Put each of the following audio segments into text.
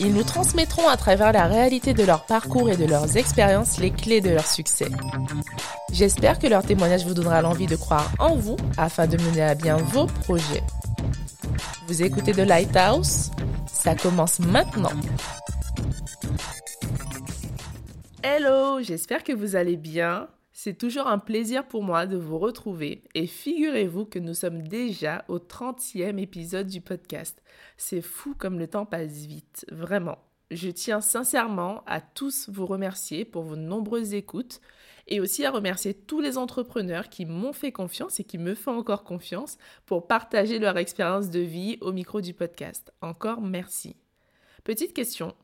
Ils nous transmettront à travers la réalité de leur parcours et de leurs expériences les clés de leur succès. J'espère que leur témoignage vous donnera l'envie de croire en vous afin de mener à bien vos projets. Vous écoutez The Lighthouse? Ça commence maintenant. Hello, j'espère que vous allez bien. C'est toujours un plaisir pour moi de vous retrouver et figurez-vous que nous sommes déjà au 30e épisode du podcast. C'est fou comme le temps passe vite, vraiment. Je tiens sincèrement à tous vous remercier pour vos nombreuses écoutes et aussi à remercier tous les entrepreneurs qui m'ont fait confiance et qui me font encore confiance pour partager leur expérience de vie au micro du podcast. Encore merci. Petite question.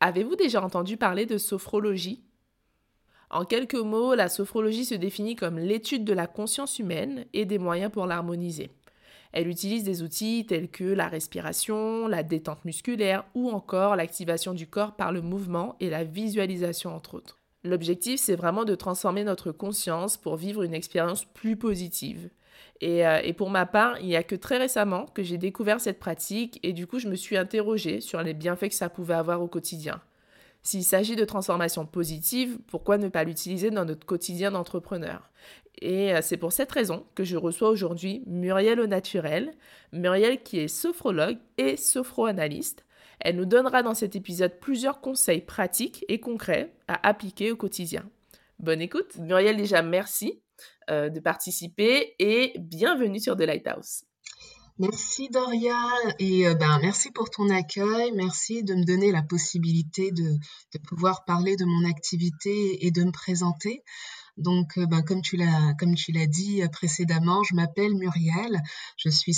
Avez-vous déjà entendu parler de sophrologie? En quelques mots, la sophrologie se définit comme l'étude de la conscience humaine et des moyens pour l'harmoniser. Elle utilise des outils tels que la respiration, la détente musculaire ou encore l'activation du corps par le mouvement et la visualisation entre autres. L'objectif, c'est vraiment de transformer notre conscience pour vivre une expérience plus positive. Et, euh, pour ma part, il n'y a que très récemment que j'ai découvert cette pratique et du coup, je me suis interrogée sur les bienfaits que ça pouvait avoir au quotidien. S'il s'agit de transformation positive, pourquoi ne pas l'utiliser dans notre quotidien d'entrepreneur? Et euh, c'est pour cette raison que je reçois aujourd'hui Muriel au naturel. Muriel qui est sophrologue et sophroanalyste. Elle nous donnera dans cet épisode plusieurs conseils pratiques et concrets à appliquer au quotidien. Bonne écoute. Muriel, déjà merci euh, de participer et bienvenue sur The Lighthouse. Merci Doria et euh, ben merci pour ton accueil, merci de me donner la possibilité de, de pouvoir parler de mon activité et de me présenter. Donc, euh, ben, comme tu l'as comme tu l'as dit euh, précédemment, je m'appelle Muriel. Je suis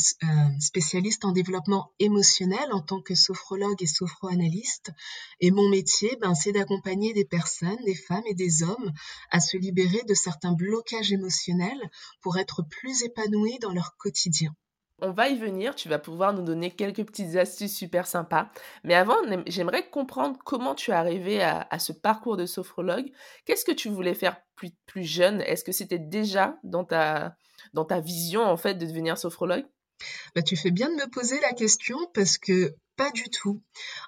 spécialiste en développement émotionnel en tant que sophrologue et sophroanalyste. Et mon métier, ben, c'est d'accompagner des personnes, des femmes et des hommes à se libérer de certains blocages émotionnels pour être plus épanouis dans leur quotidien. On va y venir, tu vas pouvoir nous donner quelques petites astuces super sympas. Mais avant, j'aimerais comprendre comment tu es arrivé à, ce parcours de sophrologue. Qu'est-ce que tu voulais faire plus, jeune? Est-ce que c'était déjà dans ta, dans ta vision en fait de devenir sophrologue? Bah, tu fais bien de me poser la question parce que pas du tout.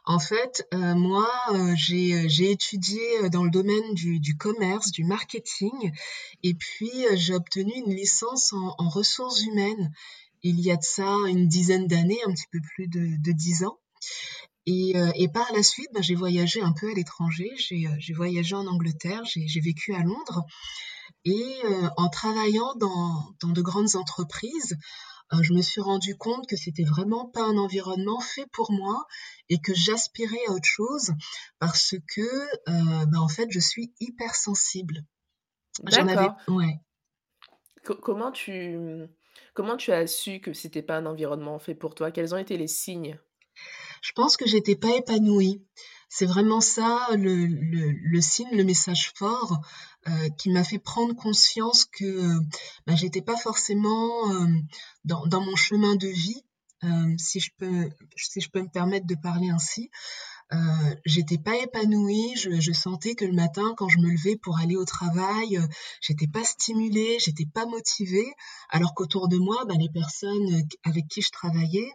En fait, euh, moi, euh, j'ai étudié dans le domaine du, commerce, du marketing, et puis euh, j'ai obtenu une licence en ressources humaines il y a de ça une dizaine d'années, un petit peu plus de, dix ans. Euh, et, par la suite, ben, j'ai voyagé un peu à l'étranger. J'ai euh, voyagé en Angleterre, j'ai vécu à Londres. Et euh, en travaillant dans, de grandes entreprises, je me suis rendu compte que c'était vraiment pas un environnement fait pour moi et que j'aspirais à autre chose parce que, ben, en fait, je suis hypersensible. D'accord. Ouais. Comment tu Comment tu as su que c'était pas un environnement fait pour toi? Quels ont été les signes? Je pense que j'étais pas épanouie. C'est vraiment ça le, signe, le message fort euh, qui m'a fait prendre conscience que bah, j'étais pas forcément euh, dans, mon chemin de vie, euh, si je peux si je peux me permettre de parler ainsi. Euh, j'étais pas épanouie, je, sentais que le matin, quand je me levais pour aller au travail, euh, j'étais pas stimulée, j'étais pas motivée, alors qu'autour de moi, ben, les personnes avec qui je travaillais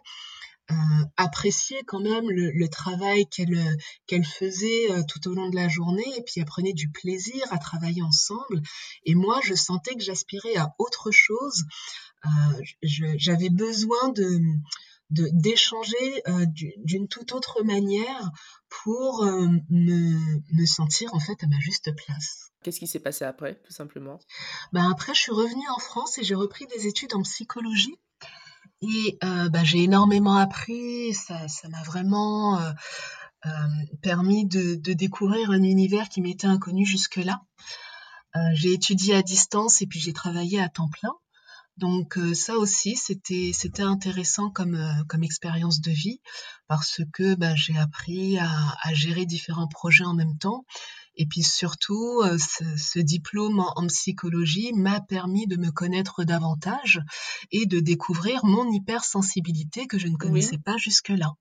euh, appréciaient quand même le, travail qu'elles qu'elles faisaient tout au long de la journée, et puis elles prenaient du plaisir à travailler ensemble. Et moi, je sentais que j'aspirais à autre chose. J'avais besoin de d'échanger euh, d'une toute autre manière pour euh, me, sentir en fait à ma juste place. Qu'est-ce qui s'est passé après, tout simplement? Ben Après, je suis revenue en France et j'ai repris des études en psychologie. Et euh, ben, j'ai énormément appris, ça m'a vraiment permis de, de, découvrir un univers qui m'était inconnu jusque-là. j'ai étudié à distance et puis j'ai travaillé à temps plein. Donc euh, ça aussi, c'était c'était intéressant comme euh, comme expérience de vie parce que bah, j'ai appris à, gérer différents projets en même temps Et puis surtout, ce, diplôme en psychologie m'a permis de me connaître davantage et de découvrir mon hypersensibilité que je ne connaissais pas jusque-là.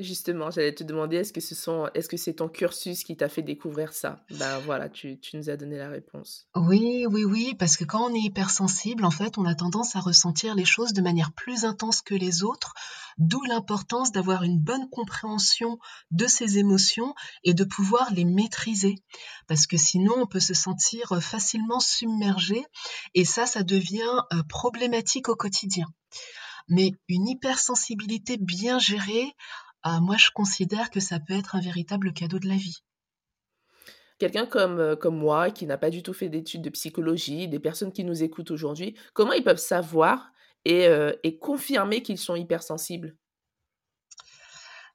Justement, j'allais te demander, est-ce que ce sont, est-ce que c'est ton cursus qui t'a fait découvrir ça? Ben voilà, tu, tu, nous as donné la réponse. Oui, oui, oui, parce que quand on est hypersensible, en fait, on a tendance à ressentir les choses de manière plus intense que les autres, d'où l'importance d'avoir une bonne compréhension de ses émotions et de pouvoir les maîtriser, parce que sinon on peut se sentir facilement submergé, et ça, ça devient euh, problématique au quotidien. Mais une hypersensibilité bien gérée, ah, moi, je considère que ça peut être un véritable cadeau de la vie. Quelqu'un comme, euh, comme moi, qui n'a pas du tout fait d'études de psychologie, des personnes qui nous écoutent aujourd'hui, comment ils peuvent savoir et, euh, confirmer qu'ils sont hypersensibles?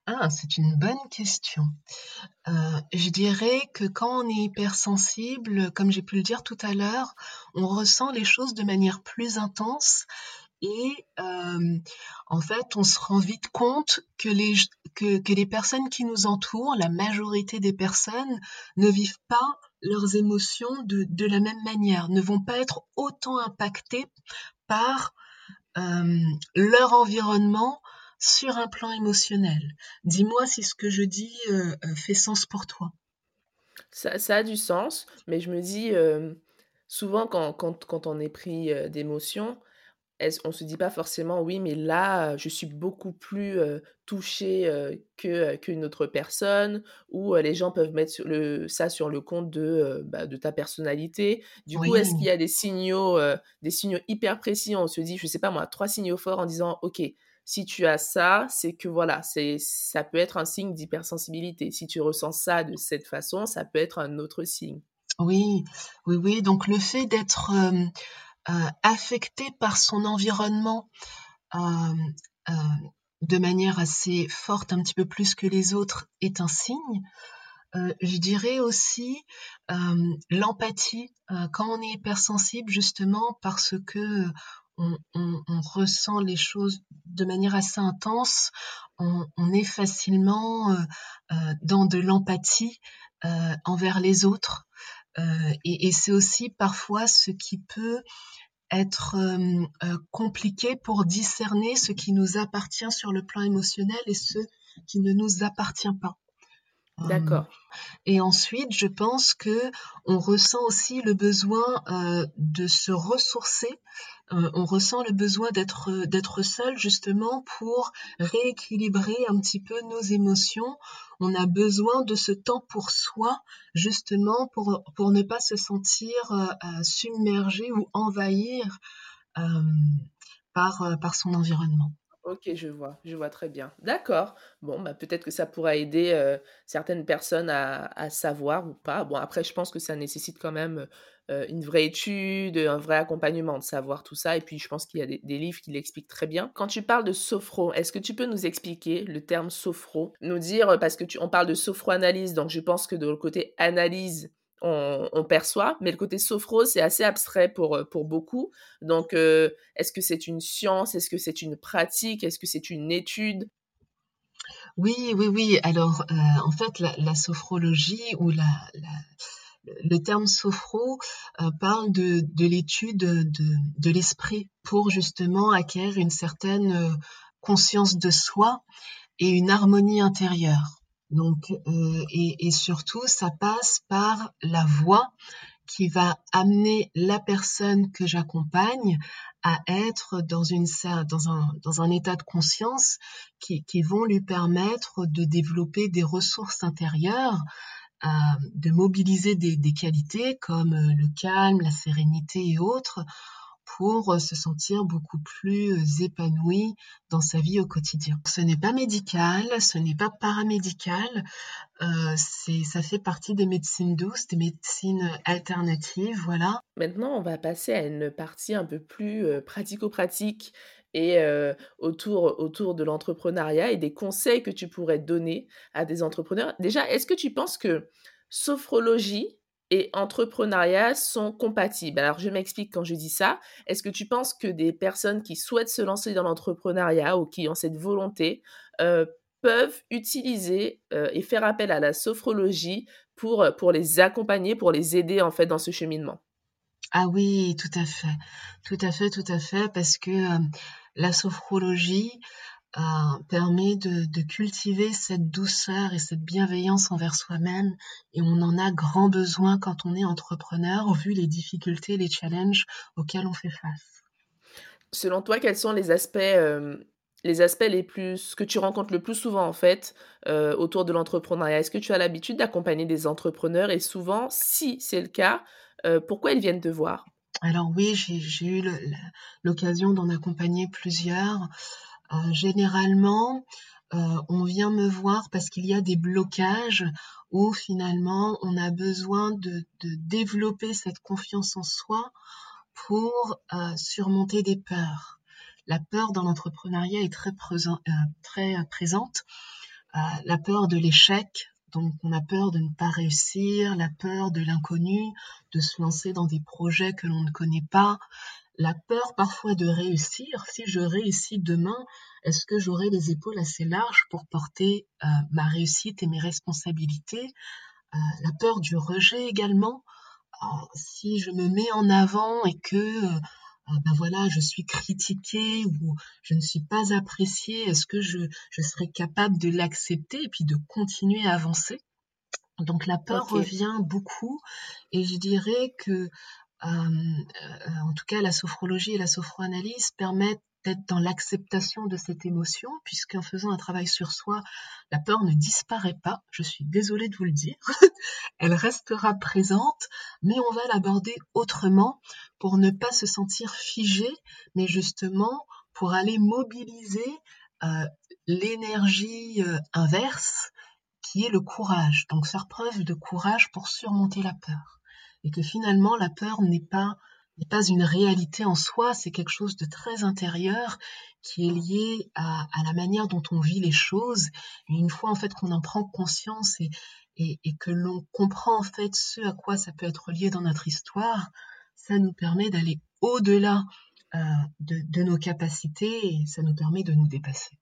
Ah, c'est une bonne question. Euh, je dirais que quand on est hypersensible, comme j'ai pu le dire tout à l'heure, on ressent les choses de manière plus intense et en fait, on se rend vite compte que les, que, les personnes qui nous entourent, la majorité des personnes, ne vivent pas leurs émotions de, de la même manière, ne vont pas être autant impactées par leur environnement sur un plan émotionnel. Dis-moi si ce que je dis fait sens pour toi. Ça, ça, a du sens, mais je me dis, souvent quand, quand, quand, on est pris d'émotions, on se dit pas forcément oui, mais là, je suis beaucoup plus touchée que qu'une autre personne, ou les gens peuvent mettre le, ça sur le compte de, bah, de ta personnalité. Du coup, est-ce qu'il y a des signaux, des signaux hyper précis? On se dit, je sais pas moi, trois signaux forts en disant, ok, si tu as ça, c'est que voilà, c'est ça peut être un signe d'hypersensibilité. Si tu ressens ça de cette façon, ça peut être un autre signe. Oui, oui, oui. Donc le fait d'être euh, affecté par son environnement euh, euh, de manière assez forte, un petit peu plus que les autres, est un signe. je dirais aussi l'empathie quand on est hypersensible justement parce que on, ressent les choses de manière assez intense, on, est facilement dans de l'empathie envers les autres. Et c'est aussi parfois ce qui peut être compliqué pour discerner ce qui nous appartient sur le plan émotionnel et ce qui ne nous appartient pas. D'accord. et ensuite, je pense que on ressent aussi le besoin de se ressourcer. on ressent le besoin d'être d'être seul justement pour rééquilibrer un petit peu nos émotions. On a besoin de ce temps pour soi justement pour ne pas se sentir submergé ou envahir par son environnement. Ok, je vois, je vois très bien. D'accord. Bon, bah, peut-être que ça pourra aider euh, certaines personnes à, savoir ou pas. Bon, après, je pense que ça nécessite quand même euh, une vraie étude, un vrai accompagnement de savoir tout ça. Et puis, je pense qu'il y a des, livres qui l'expliquent très bien. Quand tu parles de sophro, est-ce que tu peux nous expliquer le terme sophro? Nous dire, parce que tu, on parle de sophroanalyse, donc je pense que de le côté analyse, on, perçoit, mais le côté sophro, c'est assez abstrait pour, euh, pour beaucoup. Donc, euh, est-ce que c'est une science? Est-ce que c'est une pratique? Est-ce que c'est une étude? Oui, oui, oui. Alors, euh, en fait, la, sophrologie ou le terme sophro parle de, de l'étude de, de l'esprit pour justement acquérir une certaine conscience de soi et une harmonie intérieure. Donc, euh, et, surtout, ça passe par la voix qui va amener la personne que j'accompagne à être dans, une, dans, un, dans un état de conscience qui, qui vont lui permettre de développer des ressources intérieures, euh, de mobiliser des, des qualités comme le calme, la sérénité et autres pour euh, se sentir beaucoup plus euh, épanoui dans sa vie au quotidien. Ce n'est pas médical, ce n'est pas paramédical, euh, ça fait partie des médecines douces, des médecines alternatives, voilà. Maintenant, on va passer à une partie un peu plus pratico-pratique et autour, autour de l'entrepreneuriat et des conseils que tu pourrais donner à des entrepreneurs. Déjà, est-ce que tu penses que sophrologie et entrepreneuriat sont compatibles. Alors, je m'explique quand je dis ça. Est-ce que tu penses que des personnes qui souhaitent se lancer dans l'entrepreneuriat ou qui ont cette volonté euh, peuvent utiliser et faire appel à la sophrologie pour, pour les accompagner, pour les aider en fait dans ce cheminement? Ah oui, tout à fait. Tout à fait, tout à fait, parce que la sophrologie permet de, de, cultiver cette douceur et cette bienveillance envers soi-même et on en a grand besoin quand on est entrepreneur vu les difficultés, les challenges auxquels on fait face. Selon toi, quels sont les aspects les aspects les plus que tu rencontres le plus souvent en fait euh, autour de l'entrepreneuriat? Est-ce que tu as l'habitude d'accompagner des entrepreneurs? Et souvent, si c'est le cas, euh, pourquoi ils viennent te voir? Alors oui, j'ai eu l'occasion d'en accompagner plusieurs. Euh, généralement, on vient me voir parce qu'il y a des blocages où finalement on a besoin de, développer cette confiance en soi pour surmonter des peurs la peur dans l'entrepreneuriat est très, euh, euh, présente. Euh, la peur de l'échec, donc on a peur de ne pas réussir, la peur de l'inconnu, de se lancer dans des projets que l'on ne connaît pas, la peur parfois de réussir. Si je réussis demain, est-ce que j'aurai les épaules assez larges pour porter ma réussite et mes responsabilités? La peur du rejet également. si je me mets en avant et que ben voilà, je suis critiquée ou je ne suis pas appréciée, est-ce que je, je serai capable de l'accepter et puis de continuer à avancer? Donc la peur revient beaucoup et je dirais que, euh, euh, en tout cas, la sophrologie et la sophroanalyse permettent d'être dans l'acceptation de cette émotion, puisqu'en faisant un travail sur soi, la peur ne disparaît pas, je suis désolée de vous le dire, elle restera présente, mais on va l'aborder autrement pour ne pas se sentir figé, mais justement pour aller mobiliser euh, l'énergie euh, inverse qui est le courage. Donc faire preuve de courage pour surmonter la peur. Et que finalement la peur n'est pas n'est pas une réalité en soi, c'est quelque chose de très intérieur qui est lié à, la manière dont on vit les choses. Et une fois en fait qu'on en prend conscience et, et, que l'on comprend en fait ce à quoi ça peut être lié dans notre histoire, ça nous permet d'aller au-delà euh, de, de nos capacités et ça nous permet de nous dépasser.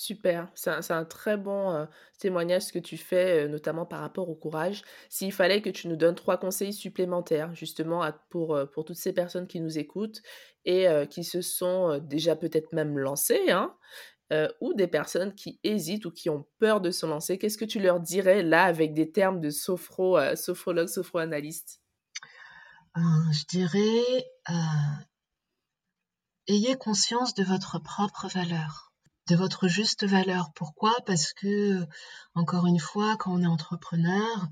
Super, c'est un, très bon euh, témoignage que tu fais, euh, notamment par rapport au courage. S'il fallait que tu nous donnes trois conseils supplémentaires, justement, pour, euh, pour toutes ces personnes qui nous écoutent et qui se sont déjà peut-être même lancées, hein, ou des personnes qui hésitent ou qui ont peur de se lancer, qu'est-ce que tu leur dirais là avec des termes de sophro, sophrologue, sophroanalyste? Je dirais, ayez conscience de votre propre valeur de votre juste valeur. Pourquoi? Parce que, encore une fois, quand on est entrepreneur,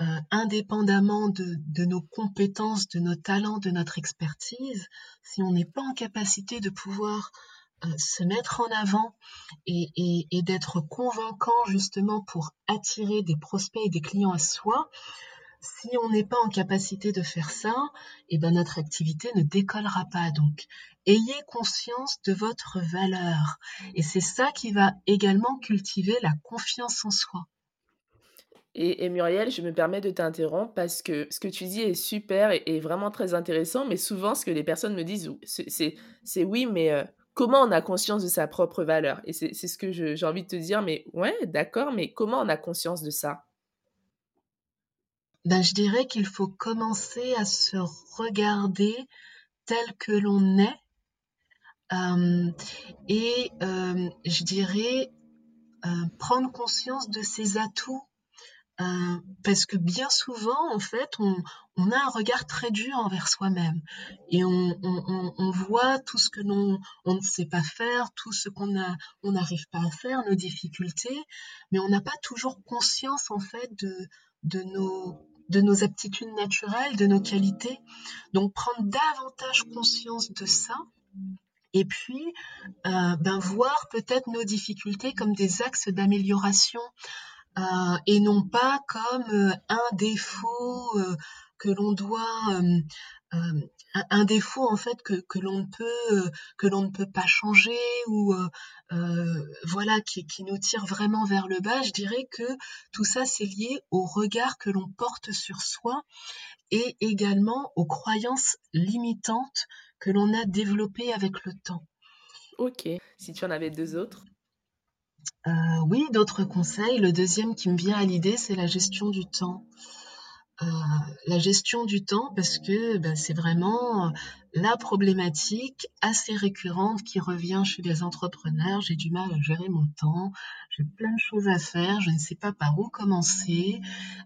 euh, indépendamment de, nos compétences, de nos talents, de notre expertise, si on n'est pas en capacité de pouvoir euh, se mettre en avant et, et d'être convaincant justement pour attirer des prospects et des clients à soi, si on n'est pas en capacité de faire ça, eh ben notre activité ne décollera pas. Donc, ayez conscience de votre valeur. Et c'est ça qui va également cultiver la confiance en soi. Et, Muriel, je me permets de t'interrompre parce que ce que tu dis est super et, vraiment très intéressant, mais souvent ce que les personnes me disent, c'est oui, mais euh, comment on a conscience de sa propre valeur? Et c'est ce que j'ai envie de te dire, mais ouais, d'accord, mais comment on a conscience de ça? Ben, je dirais qu'il faut commencer à se regarder tel que l'on est. Et je dirais prendre conscience de ses atouts. parce que bien souvent, en fait, on, a un regard très dur envers soi-même. Et on, voit tout ce que l'on on ne sait pas faire, tout ce qu'on on n'arrive pas à faire, nos difficultés, mais on n'a pas toujours conscience, en fait, de, de nos de nos aptitudes naturelles, de nos qualités. Donc prendre davantage conscience de ça et puis euh, ben, voir peut-être nos difficultés comme des axes d'amélioration euh, et non pas comme euh, un défaut que l'on doit un défaut en fait que, que l'on peut que l'on ne peut pas changer ou voilà qui, qui, nous tire vraiment vers le bas je dirais que tout ça c'est lié au regard que l'on porte sur soi et également aux croyances limitantes que l'on a développées avec le temps ok si tu en avais deux autres? Oui, d'autres conseils. Le deuxième qui me vient à l'idée, c'est la gestion du temps. Euh, la gestion du temps parce que ben, c'est vraiment la problématique assez récurrente qui revient chez les entrepreneurs. J'ai du mal à gérer mon temps, j'ai plein de choses à faire, je ne sais pas par où commencer,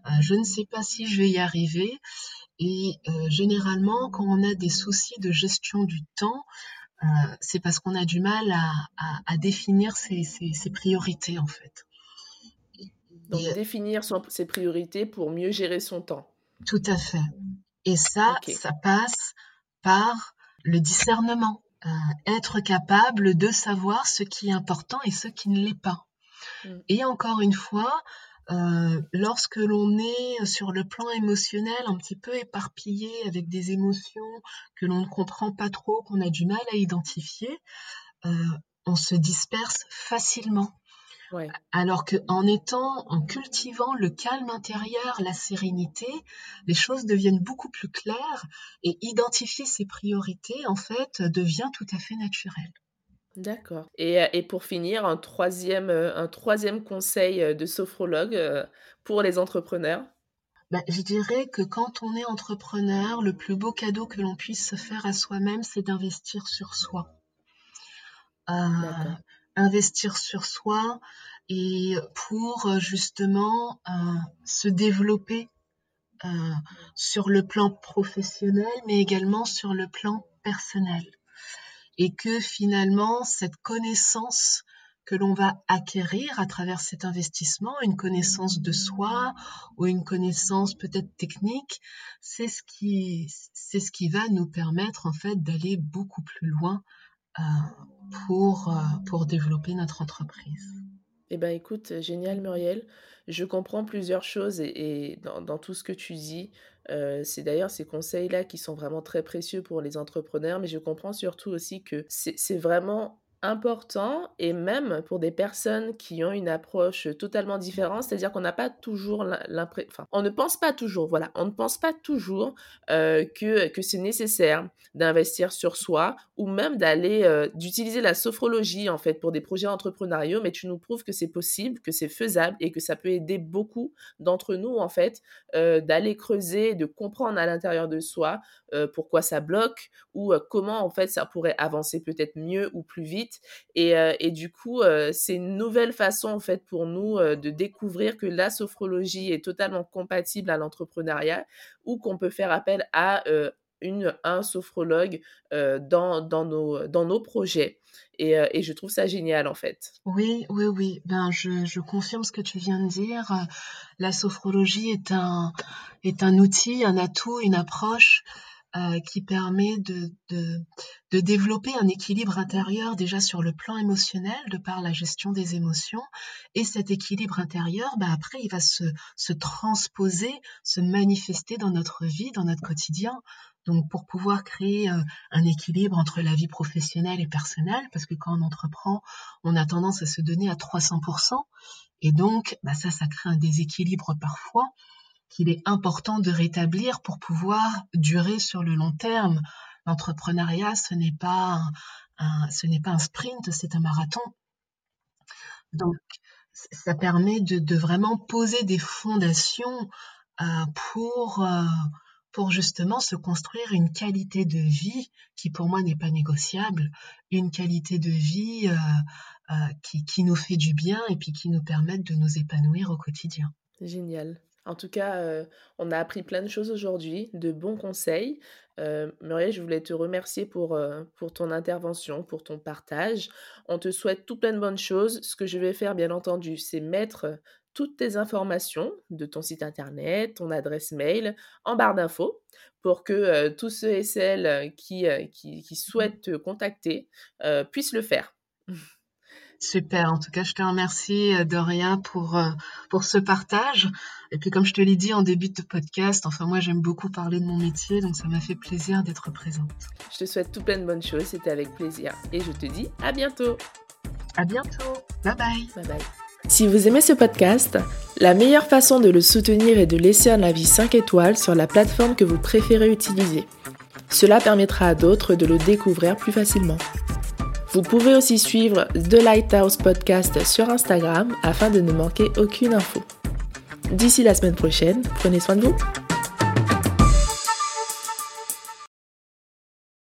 euh, je ne sais pas si je vais y arriver. Et euh, généralement, quand on a des soucis de gestion du temps, c'est parce qu'on a du mal à, définir ses, priorités en fait. Donc, définir ses priorités pour mieux gérer son temps. Tout à fait. Et ça, ça passe par le discernement. Euh, être capable de savoir ce qui est important et ce qui ne l'est pas. Mm. Et encore une fois, euh, lorsque l'on est sur le plan émotionnel un petit peu éparpillé avec des émotions que l'on ne comprend pas trop, qu'on a du mal à identifier, euh, on se disperse facilement. Alors que en étant, en cultivant le calme intérieur, la sérénité, les choses deviennent beaucoup plus claires et identifier ses priorités, en fait, devient tout à fait naturel. D'accord. Et, euh, pour finir, un troisième, euh, un troisième conseil euh, de sophrologue pour les entrepreneurs? Bah, je dirais que quand on est entrepreneur, le plus beau cadeau que l'on puisse se faire à soi-même, c'est d'investir sur soi investir sur soi et pour euh, justement euh, se développer euh, sur le plan professionnel, mais également sur le plan personnel. Et que finalement, cette connaissance que l'on va acquérir à travers cet investissement, une connaissance de soi ou une connaissance peut-être technique, c'est ce qui, c'est ce qui va nous permettre en fait d'aller beaucoup plus loin pour, euh, pour développer notre entreprise. Eh bien, écoute, génial, Muriel. Je comprends plusieurs choses et, dans, tout ce que tu dis. Euh, c'est d'ailleurs ces conseils-là qui sont vraiment très précieux pour les entrepreneurs, mais je comprends surtout aussi que c'est vraiment important et même pour des personnes qui ont une approche totalement différente, c'est-à-dire qu'on n'a pas toujours l'impression, enfin, on ne pense pas toujours, voilà, on ne pense pas toujours euh, que, que c'est nécessaire d'investir sur soi ou même d'aller, euh, d'utiliser la sophrologie en fait pour des projets entrepreneuriaux, mais tu nous prouves que c'est possible, que c'est faisable et que ça peut aider beaucoup d'entre nous en fait euh, d'aller creuser, de comprendre à l'intérieur de soi pourquoi ça bloque ou comment en fait ça pourrait avancer peut-être mieux ou plus vite euh, et, du coup, euh, c'est une nouvelle façon en fait pour nous euh, de découvrir que la sophrologie est totalement compatible à l'entrepreneuriat ou qu'on peut faire appel à un sophrologue dans, nos, projets. Et, je trouve ça génial en fait. Oui, oui, oui. Ben, je, confirme ce que tu viens de dire. La sophrologie est un outil, un atout, une approche euh, qui permet de, de, de, développer un équilibre intérieur déjà sur le plan émotionnel de par la gestion des émotions. Et cet équilibre intérieur, bah après, il va se, se transposer, se manifester dans notre vie, dans notre quotidien. Donc pour pouvoir créer euh, un équilibre entre la vie professionnelle et personnelle, parce que quand on entreprend, on a tendance à se donner à 300%, et donc bah ça, ça crée un déséquilibre parfois qu'il est important de rétablir pour pouvoir durer sur le long terme. L'entrepreneuriat, ce n'est pas un, sprint, c'est un marathon. Donc, ça permet de, vraiment poser des fondations euh, pour, euh, pour justement se construire une qualité de vie qui pour moi n'est pas négociable, une qualité de vie euh, qui, qui nous fait du bien et puis qui nous permette de nous épanouir au quotidien. Génial. En tout cas, euh, on a appris plein de choses aujourd'hui, de bons conseils. Euh, Muriel, je voulais te remercier pour, euh, pour ton intervention, pour ton partage. On te souhaite tout plein de bonnes choses. Ce que je vais faire, bien entendu, c'est mettre toutes tes informations de ton site internet, ton adresse mail en barre d'infos pour que tous ceux et celles qui, qui, qui, souhaitent te contacter puissent le faire. Super. En tout cas, je te remercie, euh, Doria, pour, euh, pour ce partage. Et puis, comme je te l'ai dit en début de podcast, enfin, moi, j'aime beaucoup parler de mon métier, donc ça m'a fait plaisir d'être présente. Je te souhaite tout plein de bonnes choses. C'était avec plaisir. Et je te dis à bientôt. À bientôt. Bye bye. Bye bye. Si vous aimez ce podcast, la meilleure façon de le soutenir est de laisser un avis 5 étoiles sur la plateforme que vous préférez utiliser. Cela permettra à d'autres de le découvrir plus facilement. Vous pouvez aussi suivre The Lighthouse Podcast sur Instagram afin de ne manquer aucune info. D'ici la semaine prochaine, prenez soin de vous.